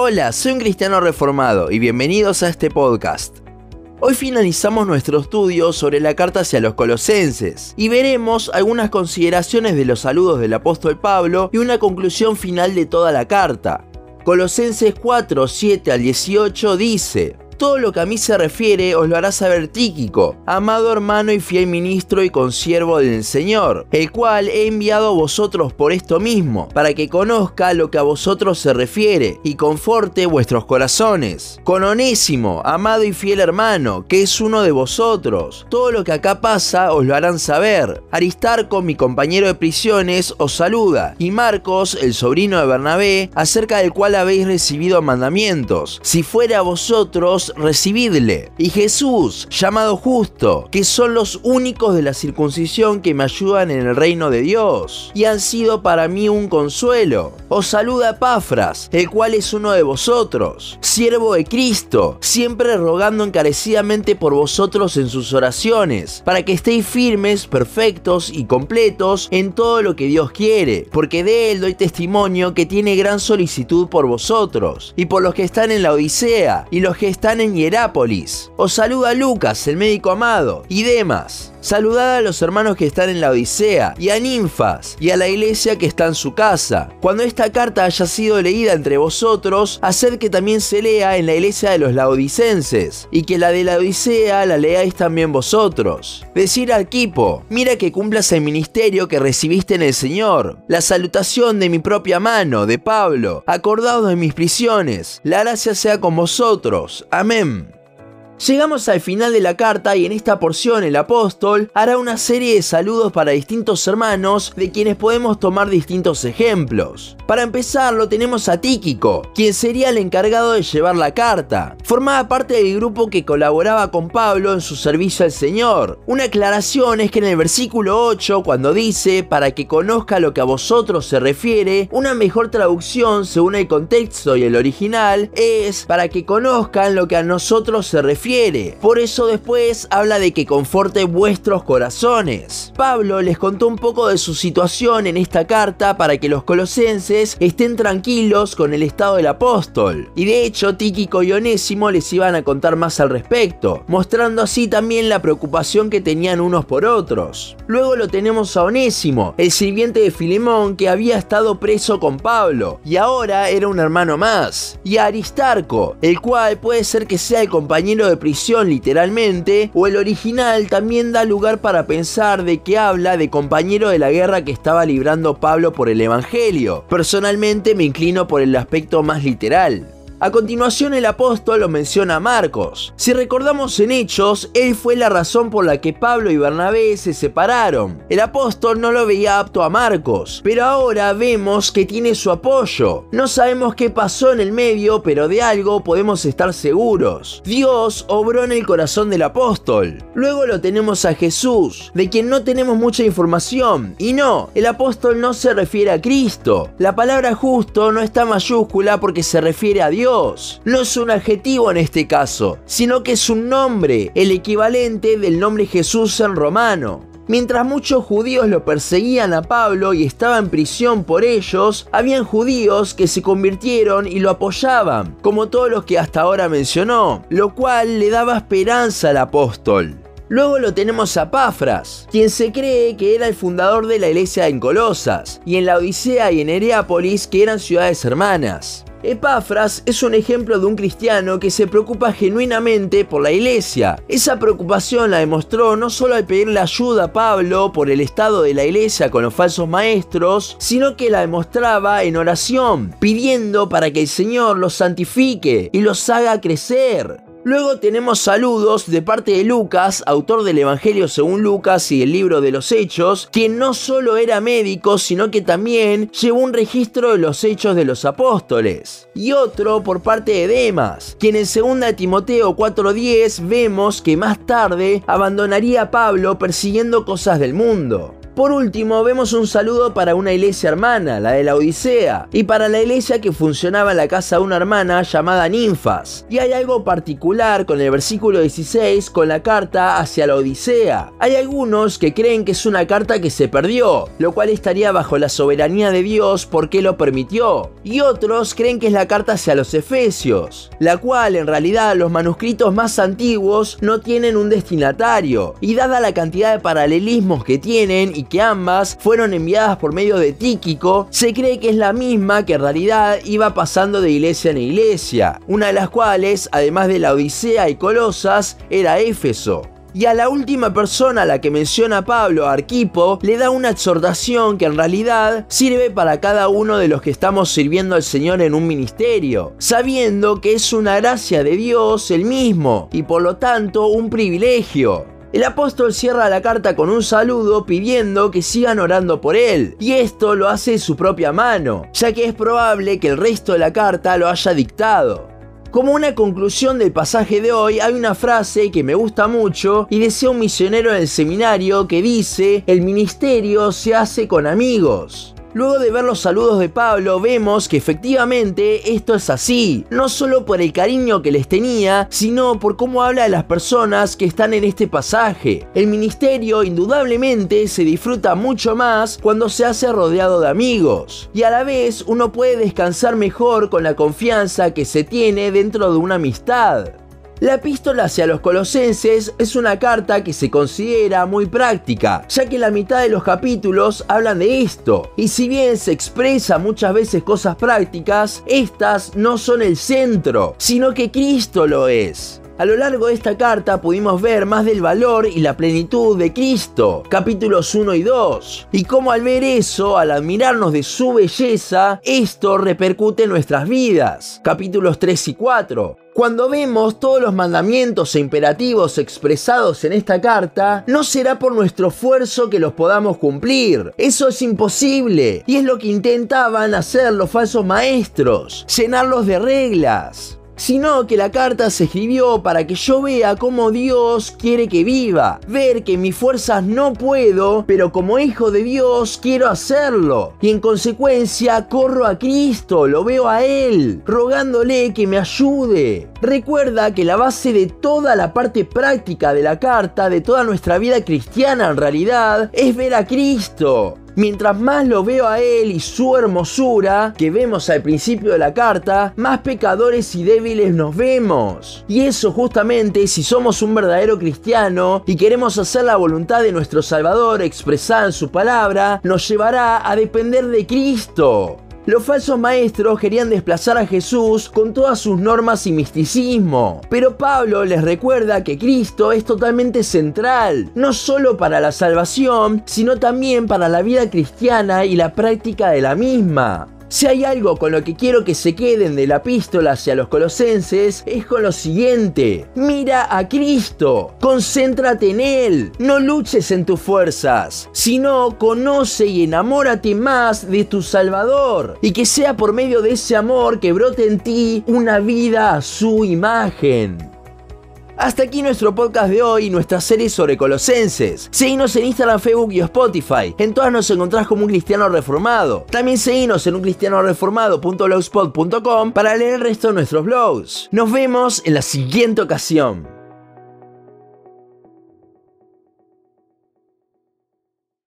Hola, soy un cristiano reformado y bienvenidos a este podcast. Hoy finalizamos nuestro estudio sobre la carta hacia los colosenses y veremos algunas consideraciones de los saludos del apóstol Pablo y una conclusión final de toda la carta. Colosenses 4, 7 al 18 dice, todo lo que a mí se refiere os lo hará saber Tíquico, amado hermano y fiel ministro y consiervo del Señor, el cual he enviado a vosotros por esto mismo, para que conozca lo que a vosotros se refiere y conforte vuestros corazones. Con Onésimo, amado y fiel hermano, que es uno de vosotros, todo lo que acá pasa os lo harán saber. Aristarco, mi compañero de prisiones, os saluda, y Marcos, el sobrino de Bernabé, acerca del cual habéis recibido mandamientos. Si fuera a vosotros, recibidle. Y Jesús, llamado justo, que son los únicos de la circuncisión que me ayudan en el reino de Dios, y han sido para mí un consuelo. Os saluda Pafras, el cual es uno de vosotros, siervo de Cristo, siempre rogando encarecidamente por vosotros en sus oraciones, para que estéis firmes, perfectos y completos en todo lo que Dios quiere, porque de él doy testimonio que tiene gran solicitud por vosotros, y por los que están en la Odisea, y los que están en Hierápolis. Os saluda Lucas, el médico amado, y demás. Saludad a los hermanos que están en la Odisea, y a Ninfas, y a la iglesia que está en su casa. Cuando esta carta haya sido leída entre vosotros, haced que también se lea en la iglesia de los laodicenses, y que la de la Odisea la leáis también vosotros. Decir al equipo, mira que cumplas el ministerio que recibiste en el Señor. La salutación de mi propia mano, de Pablo, acordado en mis prisiones. La gracia sea con vosotros. Amén. Llegamos al final de la carta y en esta porción el apóstol hará una serie de saludos para distintos hermanos de quienes podemos tomar distintos ejemplos. Para empezar lo tenemos a Tíquico, quien sería el encargado de llevar la carta. Formaba parte del grupo que colaboraba con Pablo en su servicio al Señor. Una aclaración es que en el versículo 8 cuando dice para que conozca lo que a vosotros se refiere, una mejor traducción según el contexto y el original es para que conozcan lo que a nosotros se refiere por eso después habla de que conforte vuestros corazones. Pablo les contó un poco de su situación en esta carta para que los colosenses estén tranquilos con el estado del apóstol. Y de hecho, Tíquico y Onésimo les iban a contar más al respecto, mostrando así también la preocupación que tenían unos por otros. Luego lo tenemos a Onésimo, el sirviente de Filemón que había estado preso con Pablo y ahora era un hermano más. Y a Aristarco, el cual puede ser que sea el compañero de prisión literalmente, o el original también da lugar para pensar de que habla de compañero de la guerra que estaba librando Pablo por el Evangelio. Personalmente me inclino por el aspecto más literal. A continuación el apóstol lo menciona a Marcos. Si recordamos en Hechos, él fue la razón por la que Pablo y Bernabé se separaron. El apóstol no lo veía apto a Marcos, pero ahora vemos que tiene su apoyo. No sabemos qué pasó en el medio, pero de algo podemos estar seguros. Dios obró en el corazón del apóstol. Luego lo tenemos a Jesús, de quien no tenemos mucha información. Y no, el apóstol no se refiere a Cristo. La palabra justo no está mayúscula porque se refiere a No es un adjetivo en este caso, sino que es un nombre, el equivalente del nombre Jesús en romano. Mientras muchos judíos lo perseguían a Pablo y estaba en prisión por ellos, habían judíos que se convirtieron y lo apoyaban, como todos los que hasta ahora mencionó, lo cual le daba esperanza al apóstol. Luego lo tenemos a Pafras, quien se cree que era el fundador de la iglesia en Colosas, y en la Odisea y en Herápolis, que eran ciudades hermanas. Epafras es un ejemplo de un cristiano que se preocupa genuinamente por la iglesia. Esa preocupación la demostró no solo al pedirle ayuda a Pablo por el estado de la iglesia con los falsos maestros, sino que la demostraba en oración, pidiendo para que el Señor los santifique y los haga crecer. Luego tenemos saludos de parte de Lucas, autor del Evangelio según Lucas y el libro de los Hechos, quien no solo era médico, sino que también llevó un registro de los hechos de los apóstoles. Y otro por parte de Demas, quien en 2 Timoteo 4:10 vemos que más tarde abandonaría a Pablo persiguiendo cosas del mundo. Por último, vemos un saludo para una iglesia hermana, la de la Odisea, y para la iglesia que funcionaba en la casa de una hermana llamada Ninfas. Y hay algo particular con el versículo 16 con la carta hacia la Odisea. Hay algunos que creen que es una carta que se perdió, lo cual estaría bajo la soberanía de Dios porque lo permitió. Y otros creen que es la carta hacia los Efesios, la cual en realidad los manuscritos más antiguos no tienen un destinatario. Y dada la cantidad de paralelismos que tienen y que ambas fueron enviadas por medio de Tíquico, se cree que es la misma que en realidad iba pasando de iglesia en iglesia, una de las cuales, además de la Odisea y Colosas, era Éfeso. Y a la última persona a la que menciona Pablo, Arquipo, le da una exhortación que en realidad sirve para cada uno de los que estamos sirviendo al Señor en un ministerio, sabiendo que es una gracia de Dios el mismo y por lo tanto un privilegio. El apóstol cierra la carta con un saludo pidiendo que sigan orando por él, y esto lo hace de su propia mano, ya que es probable que el resto de la carta lo haya dictado. Como una conclusión del pasaje de hoy, hay una frase que me gusta mucho y decía un misionero en el seminario que dice, el ministerio se hace con amigos. Luego de ver los saludos de Pablo, vemos que efectivamente esto es así, no solo por el cariño que les tenía, sino por cómo habla de las personas que están en este pasaje. El ministerio indudablemente se disfruta mucho más cuando se hace rodeado de amigos, y a la vez uno puede descansar mejor con la confianza que se tiene dentro de una amistad. La epístola hacia los colosenses es una carta que se considera muy práctica, ya que la mitad de los capítulos hablan de esto, y si bien se expresa muchas veces cosas prácticas, estas no son el centro, sino que Cristo lo es. A lo largo de esta carta pudimos ver más del valor y la plenitud de Cristo, capítulos 1 y 2, y cómo al ver eso, al admirarnos de su belleza, esto repercute en nuestras vidas, capítulos 3 y 4. Cuando vemos todos los mandamientos e imperativos expresados en esta carta, no será por nuestro esfuerzo que los podamos cumplir. Eso es imposible. Y es lo que intentaban hacer los falsos maestros, llenarlos de reglas sino que la carta se escribió para que yo vea cómo Dios quiere que viva, ver que mis fuerzas no puedo, pero como hijo de Dios quiero hacerlo, y en consecuencia corro a Cristo, lo veo a Él, rogándole que me ayude. Recuerda que la base de toda la parte práctica de la carta, de toda nuestra vida cristiana en realidad, es ver a Cristo. Mientras más lo veo a él y su hermosura, que vemos al principio de la carta, más pecadores y débiles nos vemos. Y eso justamente si somos un verdadero cristiano y queremos hacer la voluntad de nuestro Salvador expresada en su palabra, nos llevará a depender de Cristo. Los falsos maestros querían desplazar a Jesús con todas sus normas y misticismo, pero Pablo les recuerda que Cristo es totalmente central, no solo para la salvación, sino también para la vida cristiana y la práctica de la misma. Si hay algo con lo que quiero que se queden de la epístola hacia los colosenses, es con lo siguiente. Mira a Cristo, concéntrate en Él, no luches en tus fuerzas, sino conoce y enamórate más de tu Salvador, y que sea por medio de ese amor que brote en ti una vida a su imagen. Hasta aquí nuestro podcast de hoy y nuestra serie sobre Colosenses. Seguinos en Instagram, Facebook y Spotify. En todas nos encontrás como un cristiano reformado. También seguinos en uncristianoreformado.blogspot.com para leer el resto de nuestros blogs. Nos vemos en la siguiente ocasión.